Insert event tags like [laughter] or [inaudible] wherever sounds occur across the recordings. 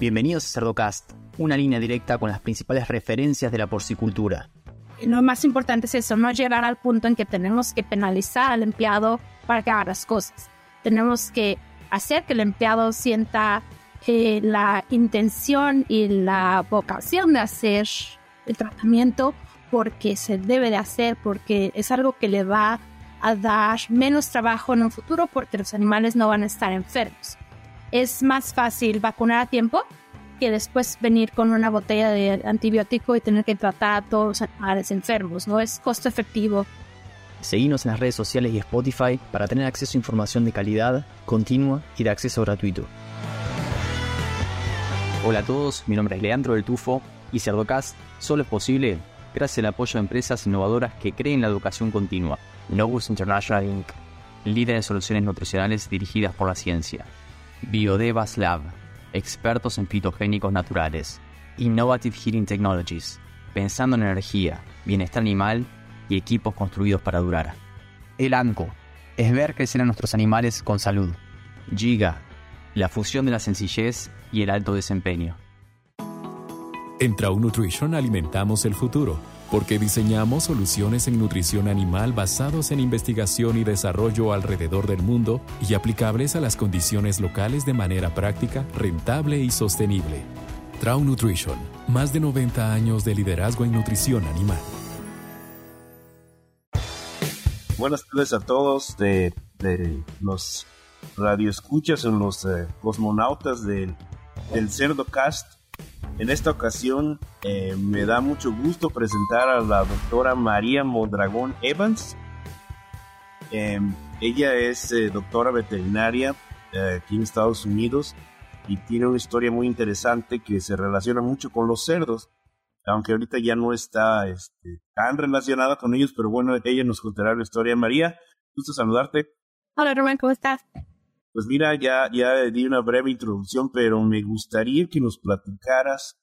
Bienvenidos a Cerdocast, una línea directa con las principales referencias de la porcicultura. Lo más importante es eso, no llegar al punto en que tenemos que penalizar al empleado para que haga las cosas. Tenemos que hacer que el empleado sienta eh, la intención y la vocación de hacer el tratamiento porque se debe de hacer, porque es algo que le va a dar menos trabajo en un futuro porque los animales no van a estar enfermos es más fácil vacunar a tiempo que después venir con una botella de antibiótico y tener que tratar a todos los animales enfermos, ¿no? Es costo efectivo. Seguimos en las redes sociales y Spotify para tener acceso a información de calidad, continua y de acceso gratuito. Hola a todos, mi nombre es Leandro del Tufo y Cerdocast solo es posible gracias al apoyo de empresas innovadoras que creen la educación continua. Novus International Inc., líder de soluciones nutricionales dirigidas por la ciencia. Biodevas Lab, expertos en fitogénicos naturales. Innovative Heating Technologies, pensando en energía, bienestar animal y equipos construidos para durar. El ANCO, es ver crecer a nuestros animales con salud. Giga, la fusión de la sencillez y el alto desempeño. En Trau Nutrition alimentamos el futuro porque diseñamos soluciones en nutrición animal basados en investigación y desarrollo alrededor del mundo y aplicables a las condiciones locales de manera práctica, rentable y sostenible. Trau Nutrition, más de 90 años de liderazgo en nutrición animal. Buenas tardes a todos de, los radioescuchas o los eh, cosmonautas del, del Cerdo Cast en esta ocasión eh, me da mucho gusto presentar a la doctora María Mondragón Evans. Em, ella es eh, doctora veterinaria eh, aquí en Estados Unidos y tiene una historia muy interesante que se relaciona mucho con los cerdos, aunque ahorita ya no está este, tan relacionada con ellos, pero bueno, ella nos contará la historia. María, gusto saludarte. Hola, Román, ¿cómo estás? Pues mira, ya, ya di una breve introducción, pero me gustaría que nos platicaras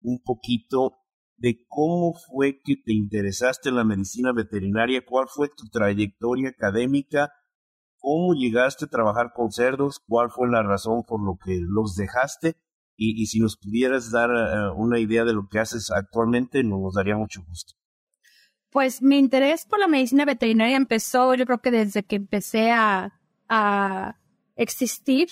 un poquito de cómo fue que te interesaste en la medicina veterinaria, cuál fue tu trayectoria académica, cómo llegaste a trabajar con cerdos, cuál fue la razón por lo que los dejaste y, si nos pudieras dar eh, una idea de lo que haces actualmente, nos daría mucho gusto. Pues mi interés por la medicina veterinaria empezó, yo creo que desde que empecé a existir.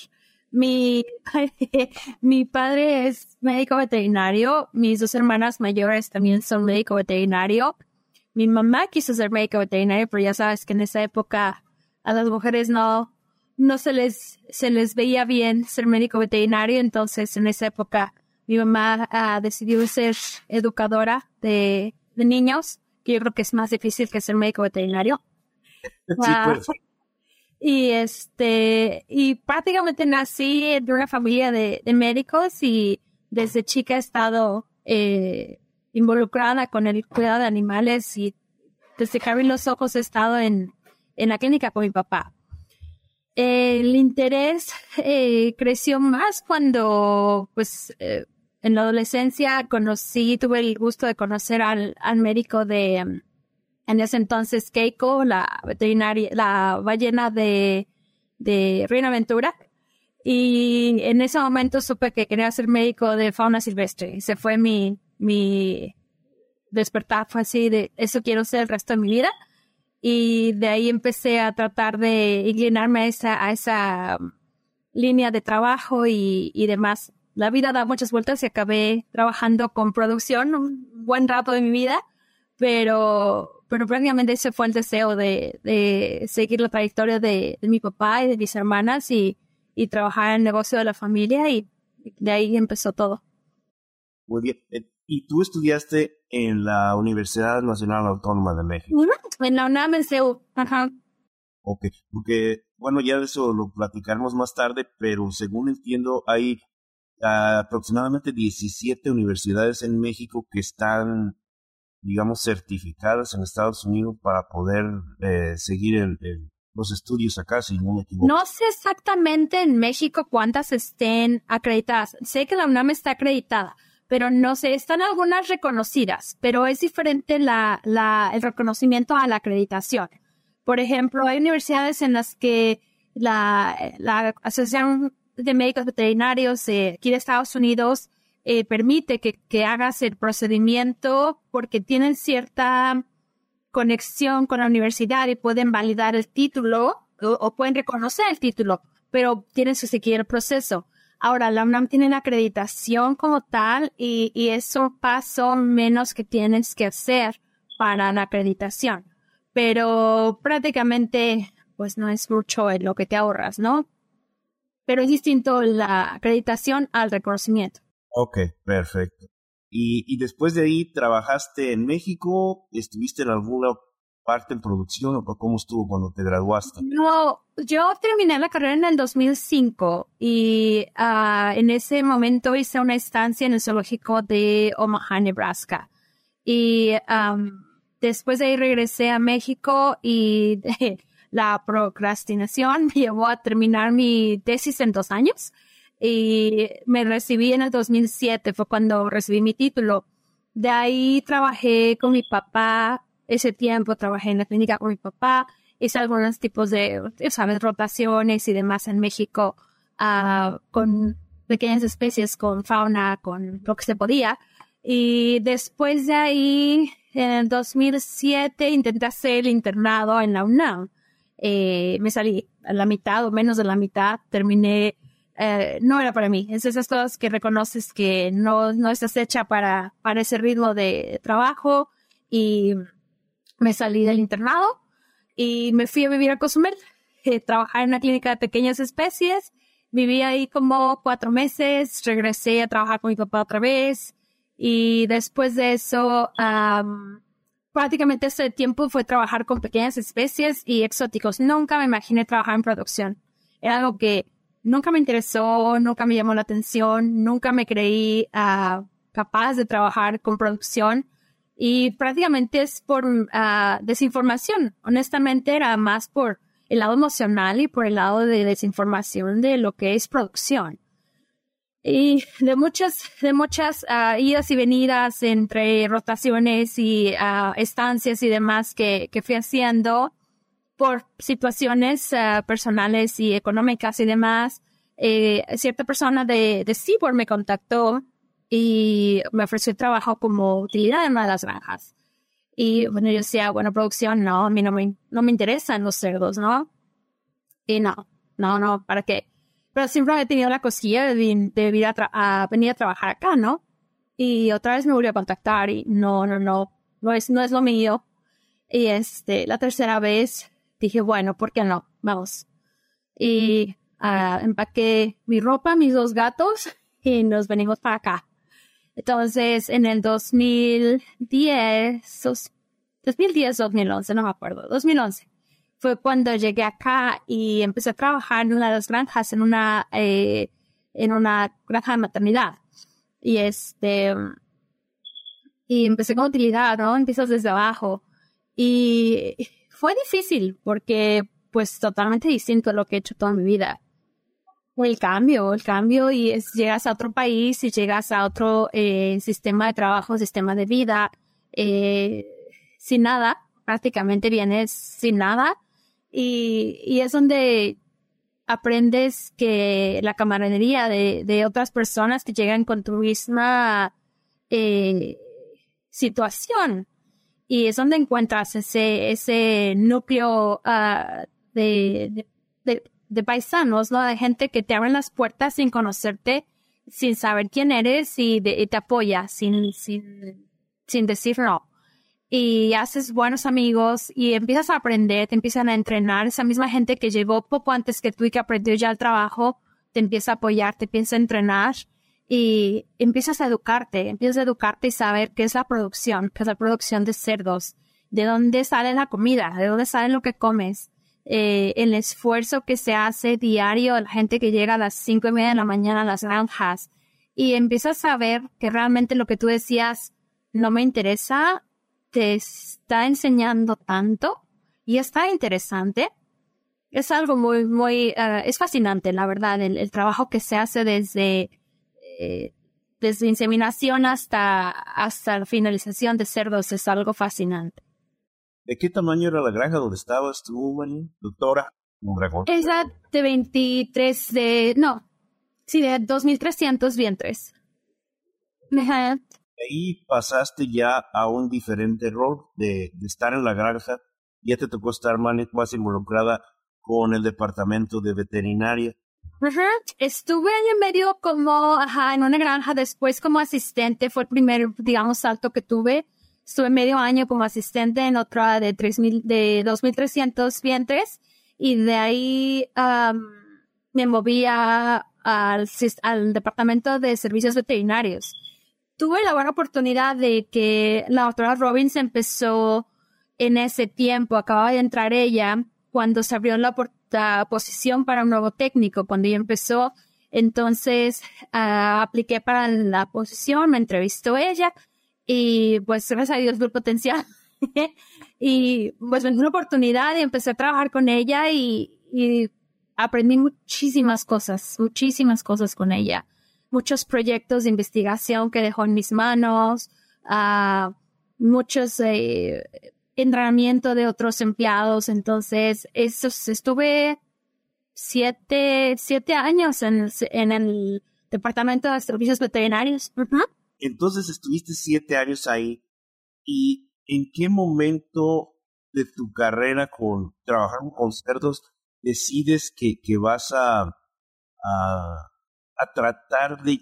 Mi, [laughs] mi padre es médico veterinario, mis dos hermanas mayores también son médico veterinario. Mi mamá quiso ser médico veterinario, pero ya sabes que en esa época a las mujeres no, no se les, se les veía bien ser médico veterinario, entonces en esa época mi mamá uh, decidió ser educadora de, de niños, que yo creo que es más difícil que ser médico veterinario. [laughs] Sí, pues. Y este, y prácticamente nací de una familia de, médicos y desde chica he estado eh, involucrada con el cuidado de animales y desde que abrí los ojos he estado en, en la clínica con mi papá. El interés eh, creció más cuando, pues, eh, en la adolescencia conocí, tuve el gusto de conocer al, al médico de, en ese entonces Keiko, la veterinaria, la ballena de, de Reina Aventura. Y en ese momento supe que quería ser médico de fauna silvestre. Ese fue mi, mi despertar, fue así de eso quiero ser el resto de mi vida. Y de ahí empecé a tratar de inclinarme a esa, a esa um, línea de trabajo y, y demás. La vida da muchas vueltas y acabé trabajando con producción un buen rato de mi vida, pero pero prácticamente ese fue el deseo de, de seguir la trayectoria de, mi papá y de mis hermanas y, y trabajar en el negocio de la familia y de ahí empezó todo. Muy bien. Eh, ¿Y tú estudiaste en la Universidad Nacional Autónoma de México? En la UNAM, en CEU. Ajá. Ok, porque, bueno, ya de eso lo platicaremos más tarde, pero según entiendo, hay aproximadamente 17 universidades en México que están digamos, certificadas en Estados Unidos para poder eh, seguir los estudios acá, si no me equivoco. No sé exactamente en México cuántas estén acreditadas. Sé que la UNAM está acreditada, pero no sé, están algunas reconocidas, pero es diferente la, la, el reconocimiento a la acreditación. Por ejemplo, hay universidades en las que la, Asociación de Médicos Veterinarios eh, aquí de Estados Unidos eh, permite que, que hagas el procedimiento porque tienen cierta conexión con la universidad y pueden validar el título o, pueden reconocer el título, pero tienes que seguir el proceso. Ahora, la UNAM tiene la acreditación como tal y, y es un paso menos que tienes que hacer para la acreditación. Pero prácticamente, pues no es mucho en lo que te ahorras, ¿no? Pero es distinto la acreditación al reconocimiento. Ok, perfecto. Y, y después de ahí, ¿trabajaste en México? ¿Estuviste en alguna parte en producción o cómo estuvo cuando te graduaste? No, yo terminé la carrera en el 2005 y uh, en ese momento hice una estancia en el zoológico de Omaha, Nebraska. Y um, después de ahí regresé a México y [laughs] la procrastinación me llevó a terminar mi tesis en dos años y me recibí en el 2007, fue cuando recibí mi título. De ahí trabajé con mi papá ese tiempo trabajé en la clínica con mi papá, hice algunos tipos de, sabes, rotaciones y demás en México uh, con pequeñas especies, con fauna, con lo que se podía. Y después de ahí, en el 2007, intenté hacer el internado en la UNAM. Eh, me salí a la mitad o menos de la mitad, terminé, eh, no era para mí. Es esas cosas que reconoces que no, no estás hecha para, para ese ritmo de trabajo y me salí del internado y me fui a vivir a Cozumel, eh, trabajar en una clínica de pequeñas especies. Viví ahí como cuatro meses, regresé a trabajar con mi papá otra vez y después de eso, prácticamente ese tiempo fue trabajar con pequeñas especies y exóticos. Nunca me imaginé trabajar en producción. Era algo que nunca me interesó, nunca me llamó la atención, nunca me creí uh, capaz de trabajar con producción y prácticamente es por uh, desinformación. Honestamente era más por el lado emocional y por el lado de desinformación de lo que es producción. Y de muchas, de muchas uh, idas y venidas entre rotaciones y estancias y demás que, que fui haciendo por situaciones personales y económicas y demás, eh, cierta persona de, de Seaboard me contactó y me ofreció trabajo como utilidad en una de las granjas. Y bueno, yo decía, bueno, producción, no, a mí no me, no me interesan los cerdos, ¿no? Y no, no, no, ¿para qué? Pero siempre he tenido la cosilla de, de a, venir a trabajar acá, ¿no? Y otra vez me volvió a contactar y no, no, no, no es, no es lo mío. Y este, la tercera vez dije, bueno, ¿por qué no? Vamos. Y uh, empaqué mi ropa, mis dos gatos [laughs] y nos venimos para acá. Entonces, en el 2010, 2010, 2011, no me acuerdo, 2011, fue cuando llegué acá y empecé a trabajar en una de las granjas, en una, eh, en una granja de maternidad. Y este, y empecé con utilidad, ¿no? Empiezas desde abajo. Y fue difícil porque, pues, totalmente distinto a lo que he hecho toda mi vida. El cambio, el cambio y llegas a otro país y llegas a otro eh, sistema de trabajo, sistema de vida, eh, sin nada, prácticamente vienes sin nada. Y, y es donde aprendes que la camaradería de, de otras personas que llegan con tu misma eh, situación y es donde encuentras ese, ese núcleo uh, de, de de paisanos, ¿no? De gente que te abren las puertas sin conocerte, sin saber quién eres y, te apoya sin, sin, sin decir no. Y haces buenos amigos y empiezas a aprender, te empiezan a entrenar. Esa misma gente que llevó poco antes que tú y que aprendió ya el trabajo, te empieza a apoyar, te empieza a entrenar y empiezas a educarte, empiezas a educarte y saber qué es la producción, qué es la producción de cerdos, de dónde sale la comida, de dónde sale lo que comes, eh, el esfuerzo que se hace diario, la gente que llega a las cinco y media de la mañana a las granjas y empiezas a ver que realmente lo que tú decías no me interesa, te está enseñando tanto y está interesante. Es algo muy, muy, uh, es fascinante, la verdad, el, trabajo que se hace desde, eh, desde inseminación hasta, hasta la finalización de cerdos es algo fascinante. ¿De qué tamaño era la granja donde estabas tú, doctora? Esa de 23 de, no, Sí, de 2.300 vientres. Ahí pasaste ya a un diferente rol de, estar en la granja. Ya te tocó estar más involucrada con el departamento de veterinaria. Estuve en medio como, ajá, en una granja, después como asistente, fue el primer, digamos, salto que tuve. Estuve medio año como asistente en otra de 3.000, de 2.300 vientres y de ahí me moví al, al departamento de servicios veterinarios. Tuve la buena oportunidad de que la doctora Robbins empezó en ese tiempo, acababa de entrar ella cuando se abrió la, posición para un nuevo técnico, cuando ella empezó. Entonces ah, apliqué para la posición, me entrevistó ella y pues gracias a Dios vi el potencial. y pues me dio una oportunidad y empecé a trabajar con ella y, y aprendí muchísimas cosas, muchísimas cosas con ella. Muchos proyectos de investigación que dejó en mis manos, uh, muchos eh, entrenamiento de otros empleados. Entonces, eso, estuve siete, siete años en, el departamento de servicios veterinarios. Entonces estuviste siete años ahí y ¿en qué momento de tu carrera con trabajar con cerdos decides que, que vas a, a, tratar de,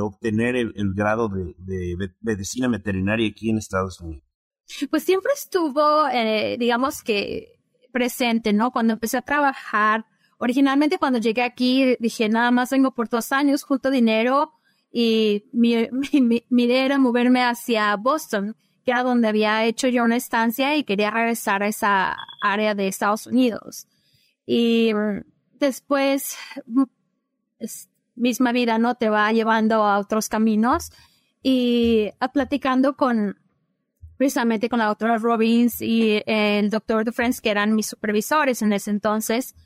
obtener el, grado de, medicina veterinaria aquí en Estados Unidos? Pues siempre estuvo, eh, digamos que presente, ¿no? Cuando empecé a trabajar, originalmente cuando llegué aquí dije, nada más vengo por dos años, junto dinero y mi, mi, idea era moverme hacia Boston que era donde había hecho yo una estancia y quería regresar a esa área de Estados Unidos. Y después, misma vida, ¿no? Te va llevando a otros caminos y platicando con, precisamente con la doctora Robbins y el doctor DeFrance, que eran mis supervisores en ese entonces,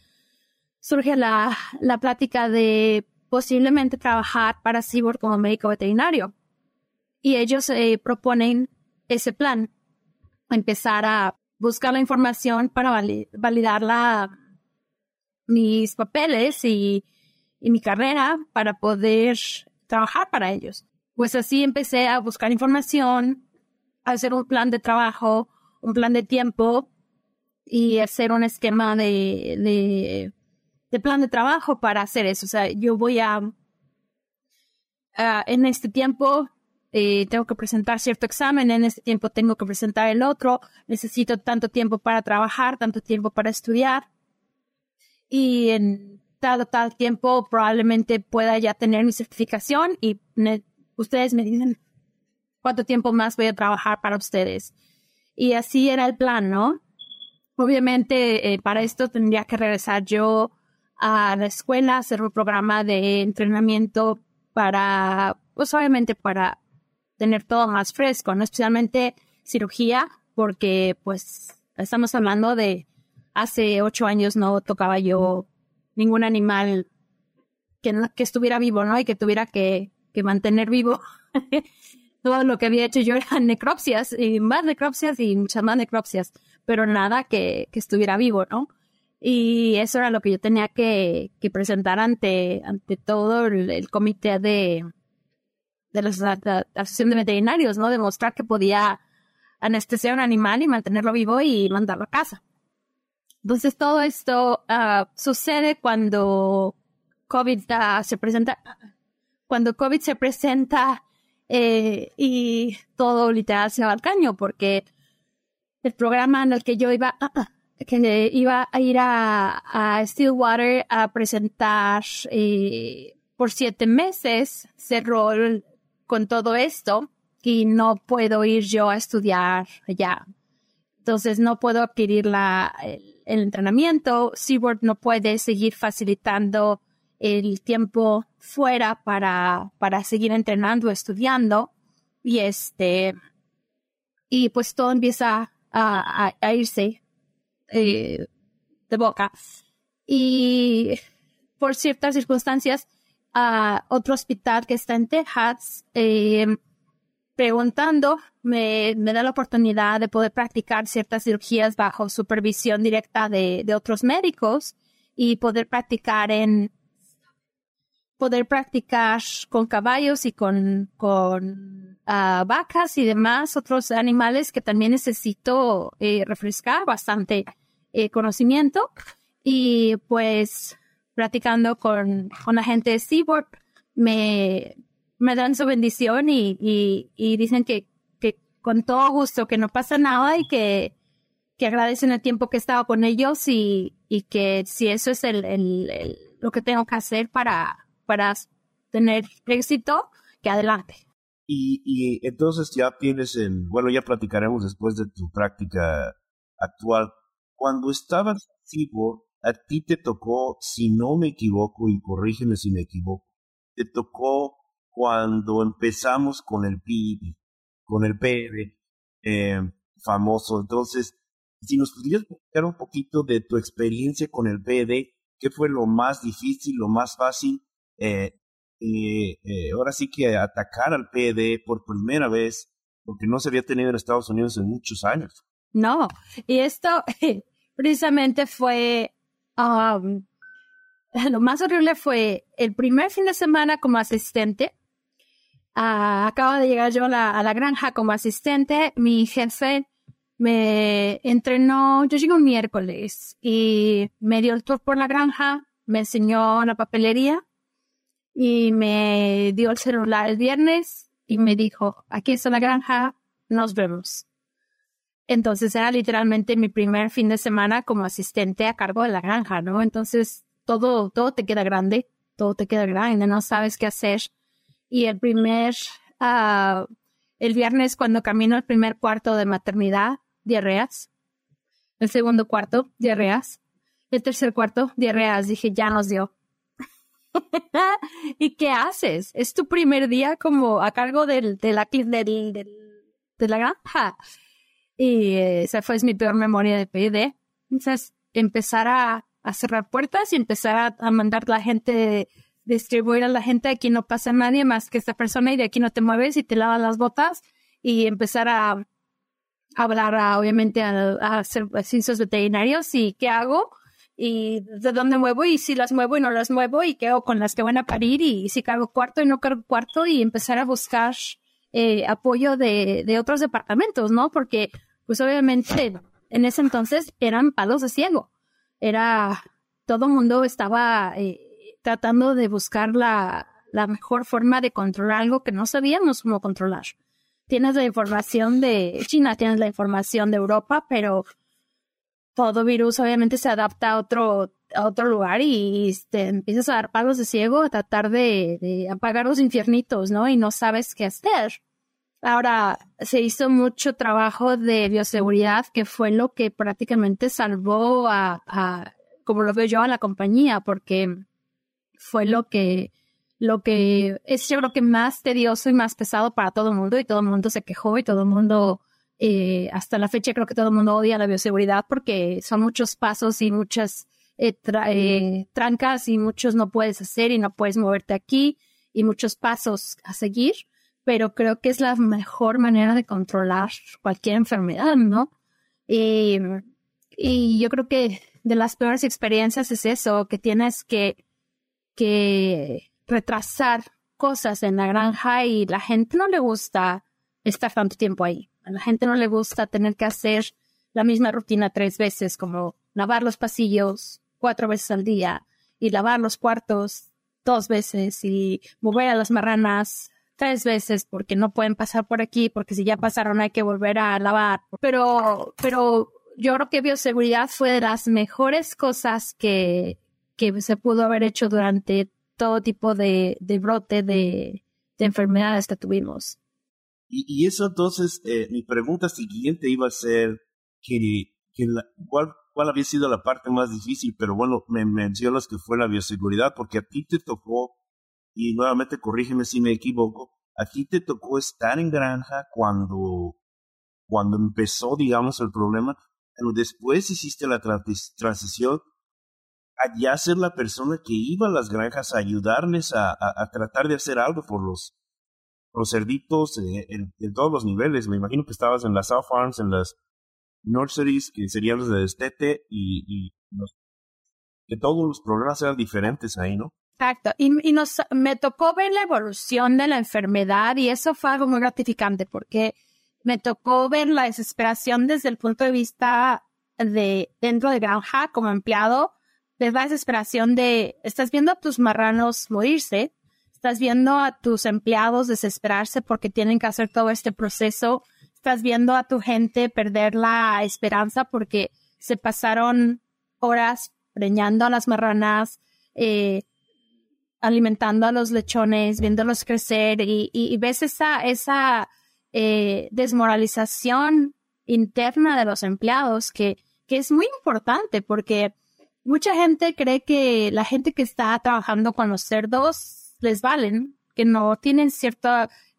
surge la, la plática de posiblemente trabajar para Seaboard como médico veterinario. Y ellos eh, proponen ese plan, empezar a buscar la información para validar la, mis papeles y, mi carrera para poder trabajar para ellos. Pues así empecé a buscar información, hacer un plan de trabajo, un plan de tiempo y hacer un esquema de, de, plan de trabajo para hacer eso. O sea, yo voy a, a en este tiempo eh, tengo que presentar cierto examen, en este tiempo tengo que presentar el otro, necesito tanto tiempo para trabajar, tanto tiempo para estudiar. Y en tal tal tiempo probablemente pueda ya tener mi certificación y ustedes me dicen cuánto tiempo más voy a trabajar para ustedes. Y así era el plan, ¿no? Obviamente eh, para esto tendría que regresar yo a la escuela, hacer un programa de entrenamiento para, pues obviamente para tener todo más fresco, ¿no? Especialmente cirugía, porque pues estamos hablando de hace ocho años no tocaba yo ningún animal que, que estuviera vivo, ¿no? Y que tuviera que, que mantener vivo. [laughs] todo lo que había hecho yo era [laughs] necropsias y más necropsias y muchas más necropsias, pero nada que, que estuviera vivo, ¿no? Y eso era lo que yo tenía que, que presentar ante, ante todo el comité de, de la, Asociación de Veterinarios, ¿no? Demostrar que podía anestesiar un animal y mantenerlo vivo y mandarlo a casa. Entonces todo esto ah, sucede cuando COVID ah, se presenta, cuando COVID se presenta eh, y todo literal se va al caño porque el programa en el que yo iba, ah, que iba a ir a, Stillwater a presentar eh, por siete meses cerró el, con todo esto y no puedo ir yo a estudiar allá. Entonces no puedo adquirir la, el, entrenamiento. SeaWorld no puede seguir facilitando el tiempo fuera para, para seguir entrenando, estudiando. Y este, y pues todo empieza a, irse eh, de boca. Y por ciertas circunstancias, a otro hospital que está en Texas, eh, preguntando, me, me, da la oportunidad de poder practicar ciertas cirugías bajo supervisión directa de, de otros médicos y poder practicar en, poder practicar con caballos y con, con ah, vacas y demás, otros animales que también necesito eh, refrescar bastante eh, conocimiento. Y pues practicando con, con la gente de Seaboard, me, me dan su bendición y, y, y dicen que, que con todo gusto, que no pasa nada y que, que agradecen el tiempo que he estado con ellos y, y que si eso es el, el, lo que tengo que hacer para, para tener éxito, que adelante. Y, y entonces ya tienes el, bueno, ya platicaremos después de tu práctica actual. Cuando estabas activo, a ti te tocó, si no me equivoco, y corrígeme si me equivoco, te tocó cuando empezamos con el PIB, con el PED eh, famoso. Entonces, si nos pudieras contar un poquito de tu experiencia con el PED, qué fue lo más difícil, lo más fácil, eh, eh, eh, ahora sí que atacar al PED por primera vez, porque no se había tenido en Estados Unidos en muchos años. No, y esto [laughs] precisamente fue um, [laughs] lo más horrible fue el primer fin de semana como asistente. Uh, acabo de llegar yo la, a la, granja como asistente. Mi jefe me entrenó, yo llegué un miércoles y me dio el tour por la granja, me enseñó la papelería y me dio el celular el viernes y me dijo, aquí está la granja, nos vemos. Entonces era literalmente mi primer fin de semana como asistente a cargo de la granja, ¿no? Entonces todo, todo te queda grande, todo te queda grande, no sabes qué hacer. Y el primer, uh, el viernes cuando camino el primer cuarto de maternidad, diarreas. El segundo cuarto, diarreas. El tercer cuarto, diarreas. Dije, ya nos dio. [laughs] ¿Y qué haces? Es tu primer día como a cargo del, de, la, del, del, de la granja. Y esa fue mi peor memoria de PD. Entonces, empezar a, a cerrar puertas y empezar a, a mandar la gente, distribuir a la gente, aquí no pasa nadie más que esta persona y de aquí no te mueves y te lavas las botas y empezar a hablar obviamente a, a hacer ciencias veterinarios y qué hago y de dónde muevo y si las muevo y no las muevo y hago con las que van a parir y, si cargo cuarto y no cargo cuarto y empezar a buscar eh, apoyo de, de otros departamentos, ¿no? Porque pues obviamente en ese entonces eran palos de ciego. Era, todo el mundo estaba eh, tratando de buscar la, la mejor forma de controlar algo que no sabíamos cómo controlar tienes la información de China, tienes la información de Europa, pero todo virus obviamente se adapta a otro, a otro lugar y, te empiezas a dar palos de ciego a tratar de, de, apagar los infiernitos, ¿no? Y no sabes qué hacer. Ahora, se hizo mucho trabajo de bioseguridad que fue lo que prácticamente salvó a, a como lo veo yo, a la compañía, porque fue lo que lo que es yo creo que más tedioso y más pesado para todo el mundo y todo el mundo se quejó y todo el mundo eh, hasta la fecha creo que todo el mundo odia la bioseguridad porque son muchos pasos y muchas eh, eh, trancas y muchos no puedes hacer y no puedes moverte aquí y muchos pasos a seguir, pero creo que es la mejor manera de controlar cualquier enfermedad, ¿no? Y, y yo creo que de las peores experiencias es eso, que tienes que, que retrasar cosas en la granja y la gente no le gusta estar tanto tiempo ahí. A la gente no le gusta tener que hacer la misma rutina tres veces, como lavar los pasillos cuatro veces al día y lavar los cuartos dos veces y mover a las marranas tres veces porque no pueden pasar por aquí porque si ya pasaron hay que volver a lavar. Pero, pero yo creo que bioseguridad fue de las mejores cosas que, que se pudo haber hecho durante todo tipo de, brote de, enfermedades que tuvimos. Y, eso entonces, eh, mi pregunta siguiente iba a ser que, la, ¿cuál, cuál había sido la parte más difícil, pero bueno, me mencionas que fue la bioseguridad, porque a ti te tocó, y nuevamente corrígeme si me equivoco, a ti te tocó estar en granja cuando, cuando empezó, digamos, el problema, pero después hiciste la transición allá ser la persona que iba a las granjas a ayudarles a, a, tratar de hacer algo por los, los cerditos eh, en, todos los niveles. Me imagino que estabas en las South Farms, en las nurseries, que serían los de destete, y, y que todos los problemas eran diferentes ahí, ¿no? Exacto. Y, nos, me tocó ver la evolución de la enfermedad y eso fue algo muy gratificante porque me tocó ver la desesperación desde el punto de vista de dentro de granja como empleado, de la desesperación de, estás viendo a tus marranos morirse, estás viendo a tus empleados desesperarse porque tienen que hacer todo este proceso, estás viendo a tu gente perder la esperanza porque se pasaron horas preñando a las marranas, eh, alimentando a los lechones, viéndolos crecer. Y, ves esa, esa eh, desmoralización interna de los empleados que, que es muy importante porque mucha gente cree que la gente que está trabajando con los cerdos les valen, que no tienen cierto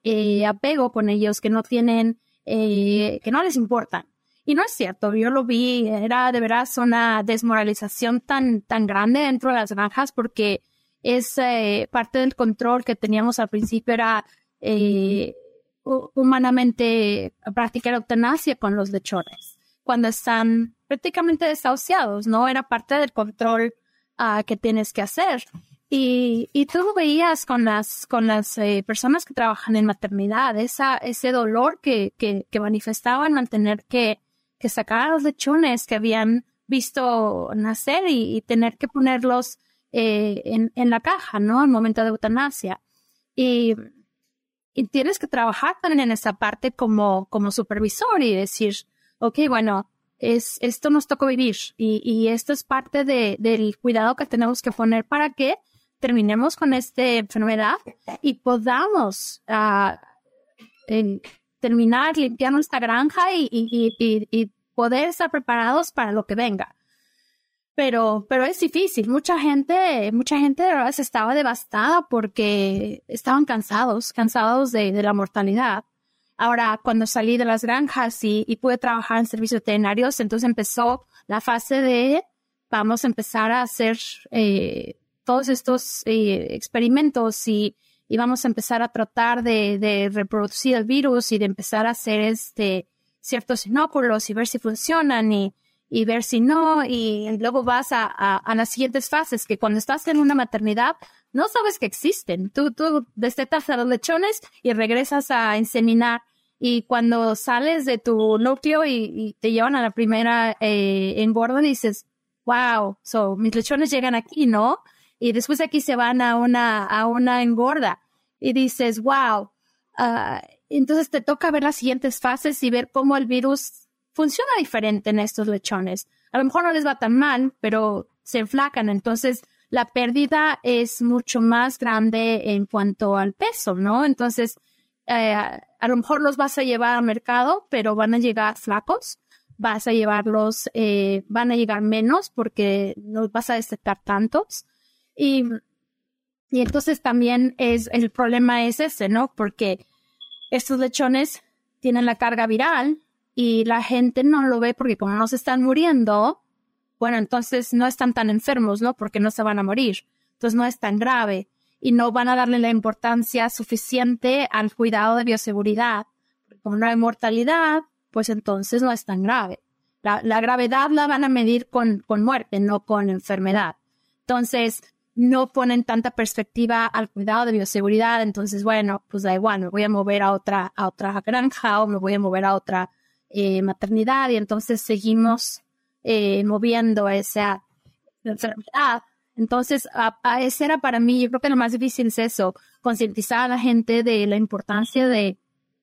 eh, apego con ellos, que no tienen, eh, que no les importan. Y no es cierto, yo lo vi, era de veras una desmoralización tan, tan grande dentro de las granjas porque es eh, parte del control que teníamos al principio era eh, humanamente practicar eutanasia con los lechones cuando están prácticamente desahuciados, ¿no? Era parte del control uh, que tienes que hacer. Y, y tú veías con las, con las eh, personas que trabajan en maternidad, esa, ese dolor que, que, manifestaban mantener que que sacar los lechones que habían visto nacer y, tener que ponerlos eh, en, en, la caja, ¿no? Al momento de eutanasia. Y, y, tienes que trabajar también en esa parte como, como supervisor y decir, ok, bueno, es, esto nos tocó vivir y, y esto es parte de, del cuidado que tenemos que poner para que terminemos con esta enfermedad y podamos uh, terminar limpiando esta granja y, poder estar preparados para lo que venga. Pero, pero es difícil. Mucha gente, mucha gente de verdad estaba devastada porque estaban cansados, cansados de, la mortalidad. Ahora, cuando salí de las granjas y, y, pude trabajar en servicios veterinarios, entonces empezó la fase de vamos a empezar a hacer eh, todos estos eh, experimentos y y vamos a empezar a tratar de, reproducir el virus y de empezar a hacer este ciertos inóculos y ver si funcionan y, y ver si no, y luego vas a, a, las siguientes fases, que cuando estás en una maternidad, no sabes que existen. Tú, tú destetas a los lechones y regresas a inseminar. Y cuando sales de tu núcleo y, te llevan a la primera eh, engorda, dices, wow, so mis lechones llegan aquí, ¿no? Y después aquí se van a una, a una engorda y dices, wow. Uh, entonces te toca ver las siguientes fases y ver cómo el virus funciona diferente en estos lechones. A lo mejor no les va tan mal, pero se enflacan. Entonces la pérdida es mucho más grande en cuanto al peso, ¿no? Entonces, eh, a lo mejor los vas a llevar al mercado, pero van a llegar flacos. Vas a llevarlos, eh, van a llegar menos porque no vas a destetar tantos. Y, y entonces también es, el problema es ese, ¿no? Porque estos lechones tienen la carga viral y la gente no lo ve porque como no se están muriendo, bueno, entonces no están tan enfermos, ¿no? Porque no se van a morir. Entonces no es tan grave y no van a darle la importancia suficiente al cuidado de bioseguridad. Porque como no hay mortalidad, pues entonces no es tan grave. La, la gravedad la van a medir con, con muerte, no con enfermedad. Entonces, no ponen tanta perspectiva al cuidado de bioseguridad, entonces, bueno, pues da igual, me voy a mover a otra, a otra granja o me voy a mover a otra eh, maternidad y entonces seguimos eh, moviendo esa enfermedad. Entonces, a, ese era para mí, yo creo que lo más difícil es eso, concientizar a la gente de la importancia de,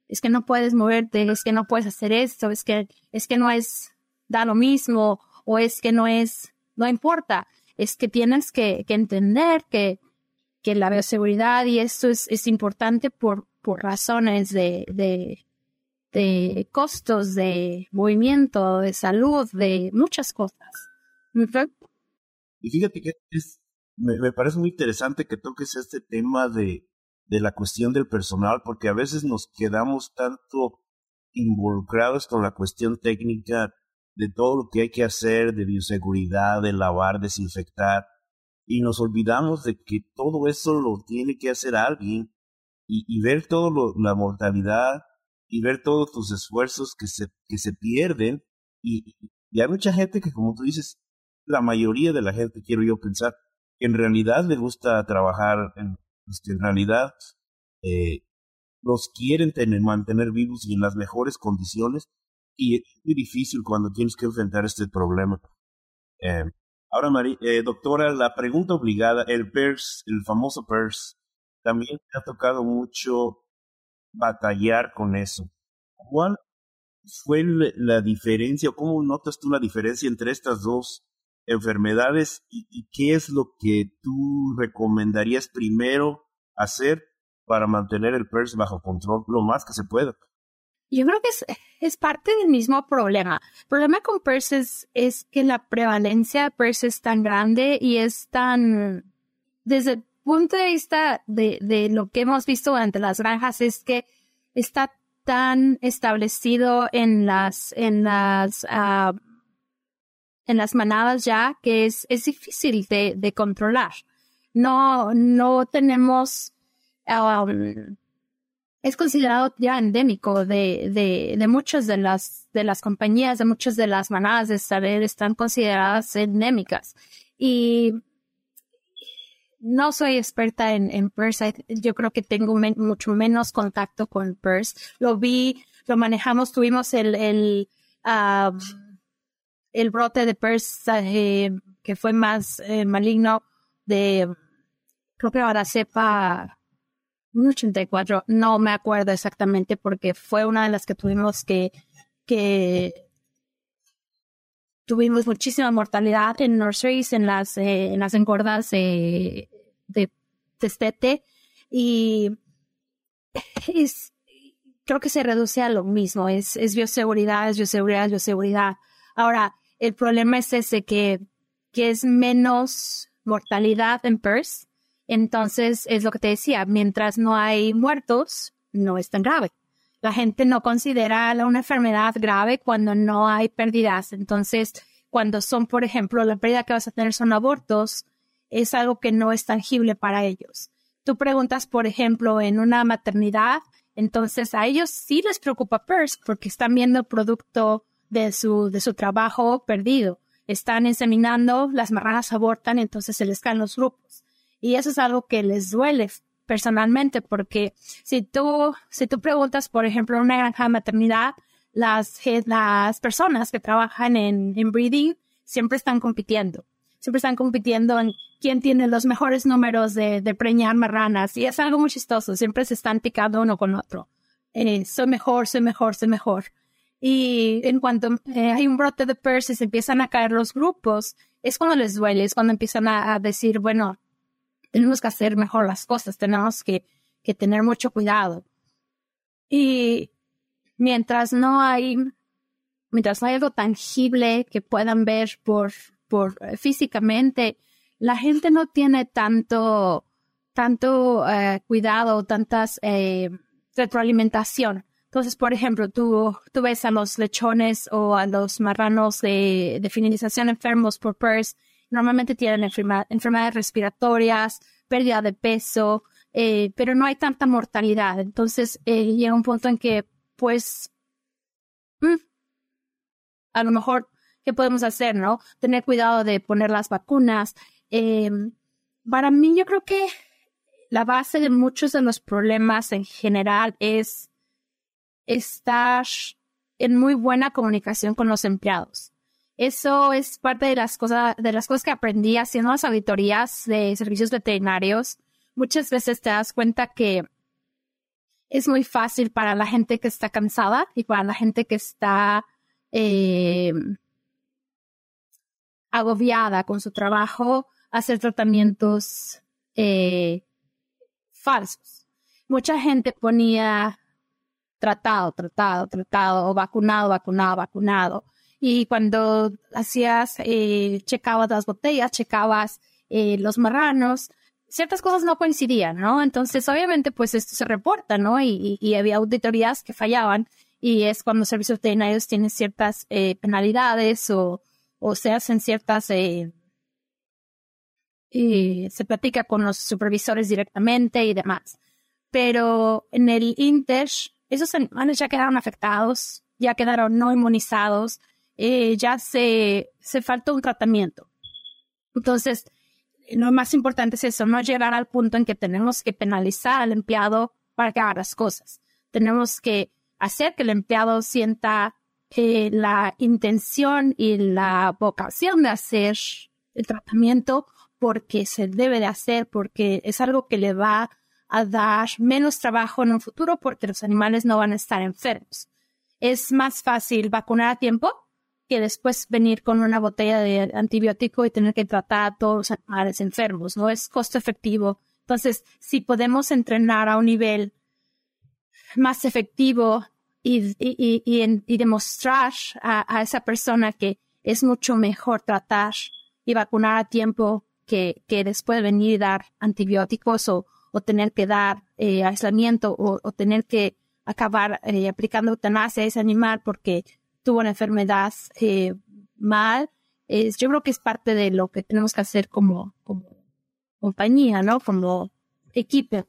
es que no puedes moverte, es que no puedes hacer esto, es que, es que no es, da lo mismo, o es que no es, no importa es que tienes que, entender que, que la bioseguridad y esto es, es importante por, por razones de, de, de, costos, de movimiento, de salud, de muchas cosas. Y fíjate que es, me, me, parece muy interesante que toques este tema de, de la cuestión del personal, porque a veces nos quedamos tanto involucrados con la cuestión técnica de todo lo que hay que hacer, de bioseguridad, de lavar, desinfectar, y nos olvidamos de que todo eso lo tiene que hacer alguien y, ver toda la mortalidad y ver todos tus esfuerzos que se, que se pierden y, hay mucha gente que como tú dices, la mayoría de la gente quiero yo pensar, en realidad le gusta trabajar, en, pues, que realidad eh, los quieren tener, mantener vivos y en las mejores condiciones y es muy difícil cuando tienes que enfrentar este problema. Eh, ahora, María, eh, doctora, la pregunta obligada, el PERS, el famoso PERS, también te ha tocado mucho batallar con eso. ¿Cuál fue la diferencia o cómo notas tú la diferencia entre estas dos enfermedades y, qué es lo que tú recomendarías primero hacer para mantener el PERS bajo control lo más que se pueda? Yo creo que es, es parte del mismo problema. El problema con PERS es, es que la prevalencia de PERS es tan grande y es tan, desde el punto de vista de, de lo que hemos visto durante las granjas, es que está tan establecido en las, en las, uh, en las manadas ya que es, es difícil de, de controlar. No, no tenemos, um, es considerado ya endémico de, de, de muchas de las, de las compañías, de muchas de las manadas de saber están consideradas endémicas. Y no soy experta en, en PERS. Yo creo que tengo mucho menos contacto con PERS. Lo vi, lo manejamos, tuvimos el, el, um, el brote de PERS eh, que fue más eh, maligno de, creo que 84, no me acuerdo exactamente porque fue una de las que tuvimos que, tuvimos muchísima mortalidad en nurseries, en las, eh, en las engordas de, testete y es, creo que se reduce a lo mismo, es, es bioseguridad, es bioseguridad, es bioseguridad. Ahora, el problema es ese que, que es menos mortalidad en PERS, entonces, es lo que te decía, mientras no hay muertos, no es tan grave. La gente no considera una enfermedad grave cuando no hay pérdidas. Entonces, cuando son, por ejemplo, la pérdida que vas a tener son abortos, es algo que no es tangible para ellos. Tú preguntas, por ejemplo, en una maternidad, entonces a ellos sí les preocupa PERS porque están viendo el producto de su, de su trabajo perdido. Están inseminando, las marranas abortan, entonces se les caen los grupos. Y eso es algo que les duele personalmente, porque si tú, si tú preguntas, por ejemplo, en una granja de maternidad, las, las personas que trabajan en, en breeding siempre están compitiendo. Siempre están compitiendo en quién tiene los mejores números de, de preñar marranas. Y es algo muy chistoso. Siempre se están picando uno con otro. Eh, soy mejor, soy mejor, soy mejor. Y en cuanto eh, hay un brote de PERS empiezan a caer los grupos, es cuando les duele, es cuando empiezan a decir, bueno, tenemos que hacer mejor las cosas, tenemos que, que tener mucho cuidado. Y mientras no hay, mientras no hay algo tangible que puedan ver por, por eh, físicamente, la gente no tiene tanto, tanto eh, cuidado, tantas eh, retroalimentación. Entonces, por ejemplo, tú, tú ves a los lechones o a los marranos de, de finalización enfermos por PERS normalmente tienen enfermedades respiratorias, pérdida de peso, eh, pero no hay tanta mortalidad. Entonces eh, llega un punto en que, pues, mm, a lo mejor, ¿qué podemos hacer, no? Tener cuidado de poner las vacunas. Eh, para mí, yo creo que la base de muchos de los problemas en general es estar en muy buena comunicación con los empleados. Eso es parte de las cosas, de las cosas que aprendí haciendo las auditorías de servicios veterinarios. Muchas veces te das cuenta que es muy fácil para la gente que está cansada y para la gente que está eh, agobiada con su trabajo hacer tratamientos eh, falsos. Mucha gente ponía tratado, tratado, tratado, o vacunado, vacunado, vacunado. Y cuando hacías, eh, checabas las botellas, checabas eh, los marranos, ciertas cosas no coincidían, ¿no? Entonces, obviamente, pues esto se reporta, ¿no? Y, y, había auditorías que fallaban y es cuando servicios veterinarios tienen ciertas eh, penalidades o, o se hacen ciertas, eh, se platica con los supervisores directamente y demás. Pero en el Inter, esos animales ya quedaron afectados, ya quedaron no inmunizados, eh, ya se, se faltó un tratamiento. Entonces, lo más importante es eso, no llegar al punto en que tenemos que penalizar al empleado para que haga las cosas. Tenemos que hacer que el empleado sienta que la intención y la vocación de hacer el tratamiento porque se debe de hacer, porque es algo que le va a dar menos trabajo en un futuro porque los animales no van a estar enfermos. Es más fácil vacunar a tiempo que después venir con una botella de antibiótico y tener que tratar a todos los animales enfermos, ¿no? Es costo efectivo. Entonces, si podemos entrenar a un nivel más efectivo y, y, y, demostrar a, esa persona que es mucho mejor tratar y vacunar a tiempo que, que después venir y dar antibióticos o, o tener que dar eh, aislamiento o, o, tener que acabar eh, aplicando eutanasia a ese animal porque tuvo una enfermedad eh, mal, es, yo creo que es parte de lo que tenemos que hacer como, como compañía, ¿no? Como equipo.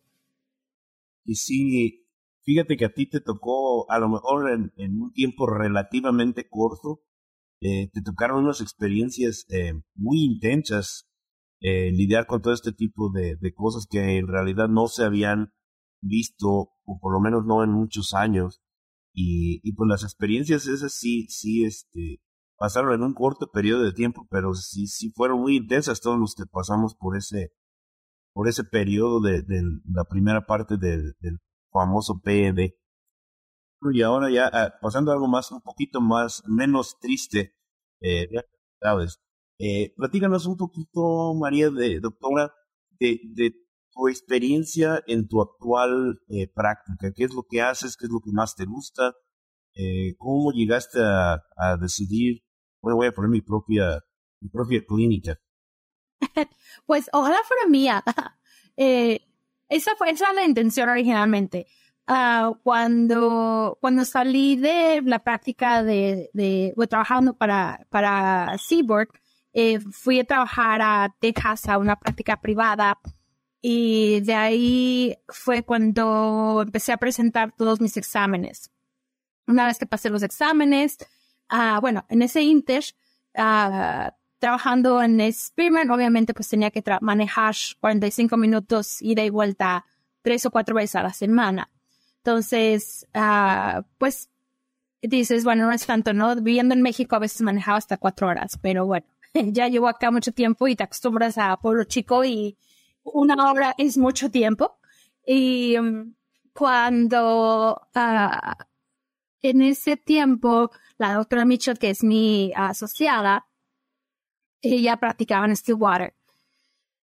Y sí, fíjate que a ti te tocó, a lo mejor en, un tiempo relativamente corto, eh, te tocaron unas experiencias eh, muy intensas, lidiar con todo este tipo de cosas que en realidad no se habían visto, o por lo menos no en muchos años. Y, y pues las experiencias esas sí, sí, este, pasaron en un corto periodo de tiempo, pero sí, sí fueron muy intensas todos los que pasamos por ese, por ese periodo de, de la primera parte del, del famoso PED. Y ahora ya ah, pasando a algo más, un poquito más, menos triste, eh, sabes. Eh, platícanos un poquito, María, de doctora, de, de tu experiencia en tu actual eh, práctica. ¿Qué es lo que haces? ¿Qué es lo que más te gusta? Eh, ¿Cómo llegaste a, a, decidir, bueno, voy a poner mi propia, mi propia clínica? [laughs] pues ojalá fuera mía. [laughs] eh, esa fue esa la intención originalmente. Uh, cuando, cuando salí de la práctica de, de bueno, trabajando para, para Seaboard, eh, fui a trabajar a Texas a una práctica privada y de ahí fue cuando empecé a presentar todos mis exámenes. Una vez que pasé los exámenes, uh, bueno, en ese inter, uh, trabajando en Spearman, obviamente pues tenía que manejar 45 minutos ida y vuelta tres o cuatro veces a la semana. Entonces, uh, pues dices, bueno, no es tanto, ¿no? Viviendo en México a veces manejaba hasta cuatro horas, pero bueno, [laughs] ya llevo acá mucho tiempo y te acostumbras a pueblo chico y una hora es mucho tiempo. Y um, cuando uh, en ese tiempo la doctora Mitchell, que es mi asociada, ella practicaba en Stillwater,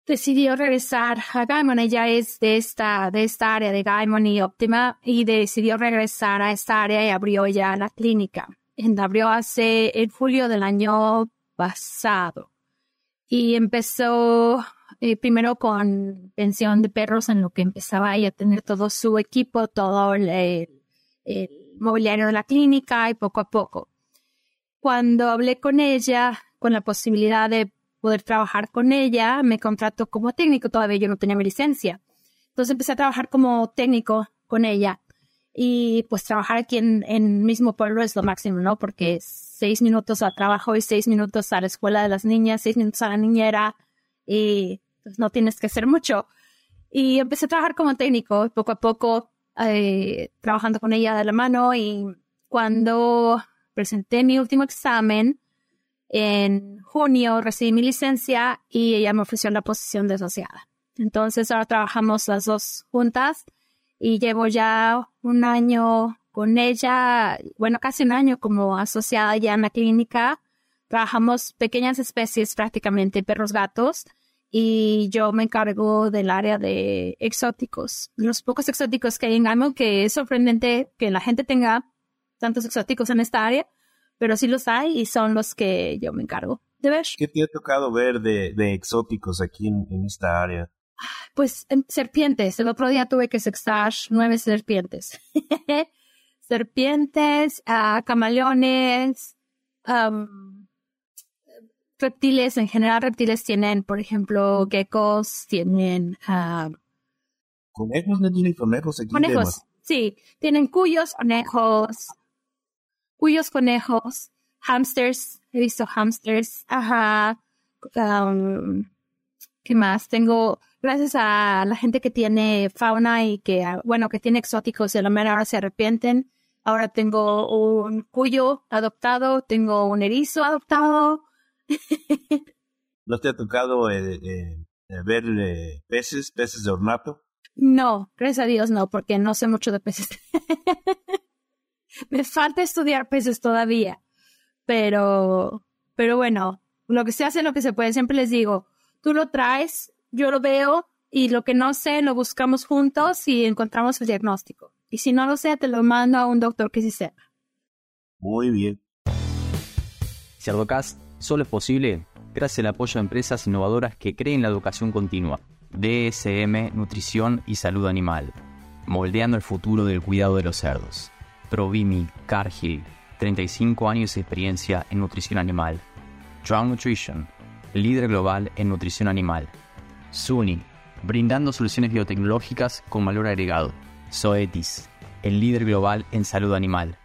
decidió regresar a Gaimon. Ella es de esta, de esta área de Gaimon y Optima y decidió regresar a esta área y abrió ya la clínica. La abrió hace en julio del año pasado y empezó eh, primero con pensión de perros en lo que empezaba ella a tener todo su equipo, todo el, mobiliario de la clínica y poco a poco. Cuando hablé con ella, con la posibilidad de poder trabajar con ella, me contrató como técnico, todavía yo no tenía mi licencia. Entonces empecé a trabajar como técnico con ella. Y pues trabajar aquí en, en mismo pueblo es lo máximo, ¿no? Porque seis minutos al trabajo y seis minutos a la escuela de las niñas, seis minutos a la niñera y no tienes que hacer mucho. Y empecé a trabajar como técnico, poco a poco, eh, trabajando con ella de la mano y cuando presenté mi último examen, en junio recibí mi licencia y ella me ofreció la posición de asociada. Entonces ahora trabajamos las dos juntas y llevo ya un año con ella, bueno, casi un año como asociada ya en la clínica. Trabajamos pequeñas especies prácticamente, perros, gatos, y yo me encargo del área de exóticos. Los pocos exóticos que hay en Gamo, que es sorprendente que la gente tenga tantos exóticos en esta área, pero sí los hay y son los que yo me encargo de ver. ¿Qué te ha tocado ver de, de exóticos aquí en, en, esta área? Pues en serpientes. El otro día tuve que sextar nueve serpientes. [laughs] serpientes, uh, camaleones, um, reptiles, en general reptiles tienen, por ejemplo, geckos, tienen... Uh, ¿Conejos? ¿No tienen conejos aquí? Conejos, sí. Tienen cuyos, conejos, cuyos, conejos, hamsters, he visto hamsters, ajá, um, ¿Qué más? Tengo, gracias a la gente que tiene fauna y que, bueno, que tiene exóticos, de la mera hora se arrepienten. Ahora tengo un cuyo adoptado, tengo un erizo adoptado. [laughs] ¿No te ha tocado eh, eh, eh, ver peces, peces de ornato? No, gracias a Dios no, porque no sé mucho de peces. [laughs] Me falta estudiar peces todavía, pero, pero bueno, lo que se hace, lo que se puede. Siempre les digo, tú lo traes, yo lo veo y lo que no sé lo buscamos juntos y encontramos el diagnóstico. Y si no lo sé, te lo mando a un doctor que sí sepa. Muy bien. Solo es posible gracias al apoyo de empresas innovadoras que creen la educación continua, DSM, nutrición y salud animal, moldeando el futuro del cuidado de los cerdos. Provimi Cargill, 35 años de experiencia en nutrición animal. Drown Nutrition, líder global en nutrición animal. SUNY, brindando soluciones biotecnológicas con valor agregado. Zoetis, el líder global en salud animal.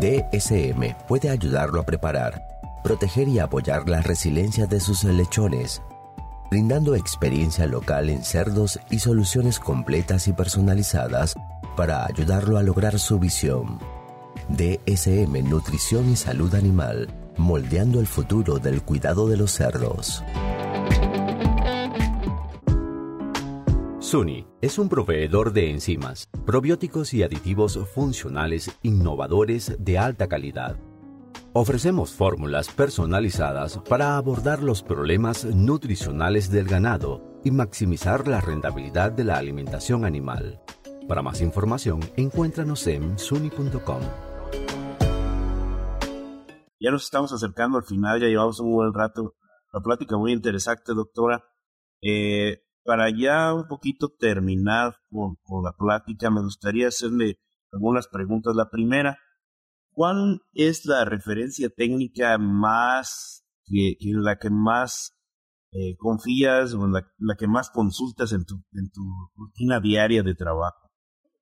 DSM puede ayudarlo a preparar, proteger y apoyar la resiliencia de sus lechones, brindando experiencia local en cerdos y soluciones completas y personalizadas para ayudarlo a lograr su visión. DSM Nutrición y Salud Animal, moldeando el futuro del cuidado de los cerdos. SUNY es un proveedor de enzimas, probióticos y aditivos funcionales innovadores de alta calidad. Ofrecemos fórmulas personalizadas para abordar los problemas nutricionales del ganado y maximizar la rentabilidad de la alimentación animal. Para más información, encuéntranos en suni.com. Ya nos estamos acercando al final, ya llevamos un buen rato. La plática muy interesante, doctora. Eh, para ya un poquito terminar con, la plática, me gustaría hacerle algunas preguntas. La primera, ¿cuál es la referencia técnica más, que, la que más eh, confías o en la, que más consultas en tu, en tu rutina diaria de trabajo?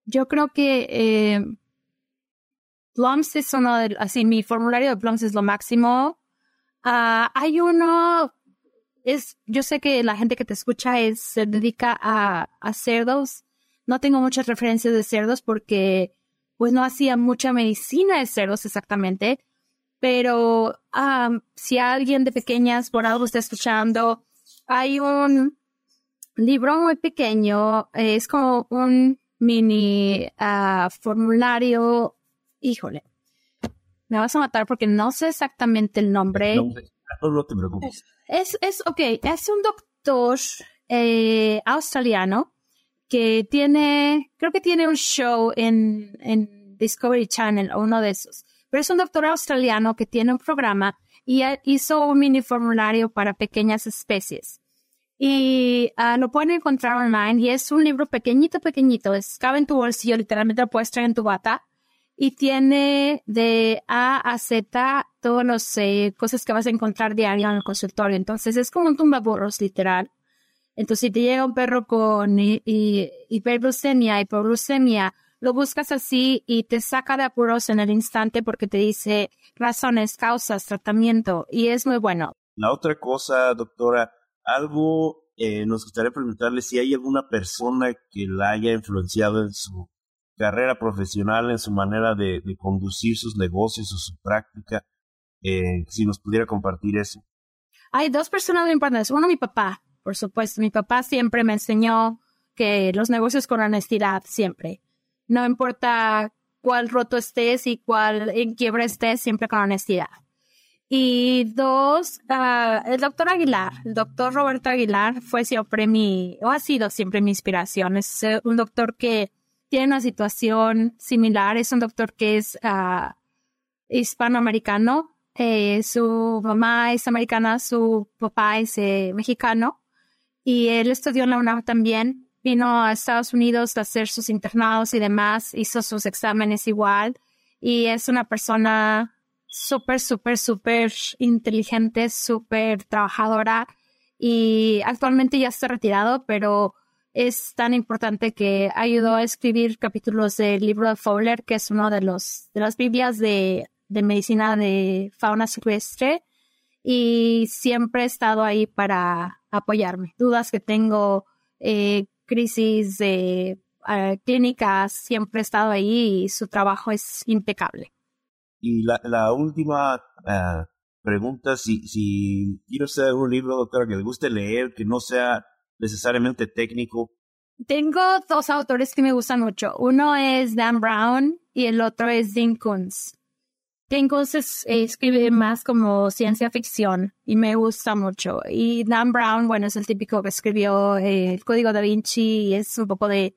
Yo creo que eh, Plums es uno de, así, mi formulario de Plums es lo máximo. Ah, hay uno es, yo sé que la gente que te escucha es, se dedica a, cerdos. No tengo muchas referencias de cerdos porque pues no hacía mucha medicina de cerdos exactamente. Pero si alguien de pequeñas por algo está escuchando, hay un libro muy pequeño, es como un mini uh, formulario. Híjole, me vas a matar porque no sé exactamente el nombre. Es, es un doctor eh, australiano que tiene, creo que tiene un show en, en Discovery Channel o uno de esos. Pero es un doctor australiano que tiene un programa y hizo un mini formulario para pequeñas especies. Y uh, lo pueden encontrar online y es un libro pequeñito, pequeñito. Es, cabe en tu bolsillo, literalmente lo puedes traer en tu bata y tiene de A a Z todas las eh, cosas que vas a encontrar diario en el consultorio. Entonces es como un tumbaburros literal. Entonces si te llega un perro con hiperglucemia, hipoglucemia, lo buscas así y te saca de apuros en el instante porque te dice razones, causas, tratamiento y es muy bueno. La otra cosa, doctora, algo eh, nos gustaría preguntarle si hay alguna persona que la haya influenciado en su carrera profesional, en su manera de, conducir sus negocios o su práctica, eh, si nos pudiera compartir eso. Hay dos personas muy importantes. Uno, mi papá, por supuesto. Mi papá siempre me enseñó que los negocios con honestidad, siempre. No importa cuál roto estés y cuál en quiebra estés, siempre con honestidad. Y dos, ah, el doctor Aguilar, el doctor Roberto Aguilar fue siempre mi, o ha sido siempre mi inspiración. Es eh, un doctor que tiene una situación similar. Es un doctor que es uh, hispanoamericano. Eh, su mamá es americana, su papá es eh, mexicano. Y él estudió en la UNAM también. Vino a Estados Unidos a hacer sus internados y demás. Hizo sus exámenes igual. Y es una persona súper, súper, súper inteligente, súper trabajadora. Y actualmente ya está retirado, pero es tan importante que ayudó a escribir capítulos del libro de Fowler, que es uno de los de las Biblias de, de medicina de fauna silvestre. y siempre he estado ahí para apoyarme. Dudas que tengo, eh, crisis de eh, clínicas, siempre he estado ahí y su trabajo es impecable. Y la, la última uh, pregunta, si, si quiero hacer un libro, doctora, que le guste leer, que no sea necesariamente técnico. Tengo dos autores que me gustan mucho. Uno es Dan Brown y el otro es Dean Koontz. Dean Koontz escribe más como ciencia ficción y me gusta mucho. Y Dan Brown, bueno, es el típico que escribió eh, El Código da Vinci y es un poco de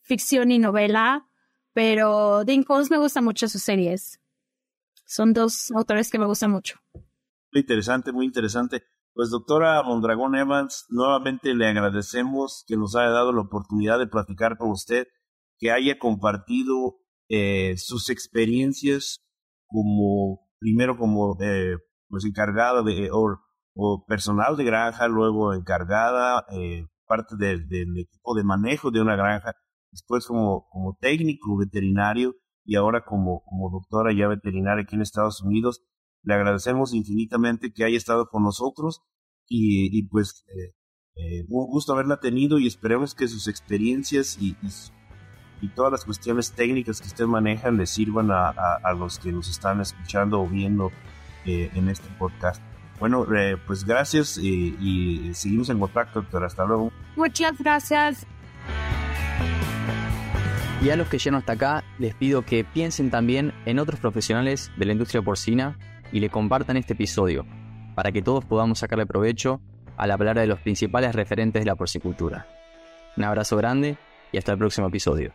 ficción y novela, pero Dean Koontz me gusta mucho sus series. Son dos autores que me gustan mucho. Muy interesante, muy interesante. Pues doctora Mondragón Evans, nuevamente le agradecemos que nos haya dado la oportunidad de platicar con usted, que haya compartido eh, sus experiencias como, primero como eh, pues encargada de, o, o, personal de granja, luego encargada, eh, parte del equipo de manejo de una granja, después como, técnico veterinario y ahora como, como doctora ya veterinaria aquí en Estados Unidos. Le agradecemos infinitamente que haya estado con nosotros y, y pues eh, eh, un gusto haberla tenido y esperemos que sus experiencias y, y, y, todas las cuestiones técnicas que usted maneja le sirvan a, a, a los que nos están escuchando o viendo eh, en este podcast. Bueno, eh, pues gracias y, y seguimos en contacto, doctora. Hasta luego. Muchas gracias. Y a los que llegan hasta acá, les pido que piensen también en otros profesionales de la industria porcina y le compartan este episodio, para que todos podamos sacarle provecho al hablar de los principales referentes de la porcicultura. Un abrazo grande y hasta el próximo episodio.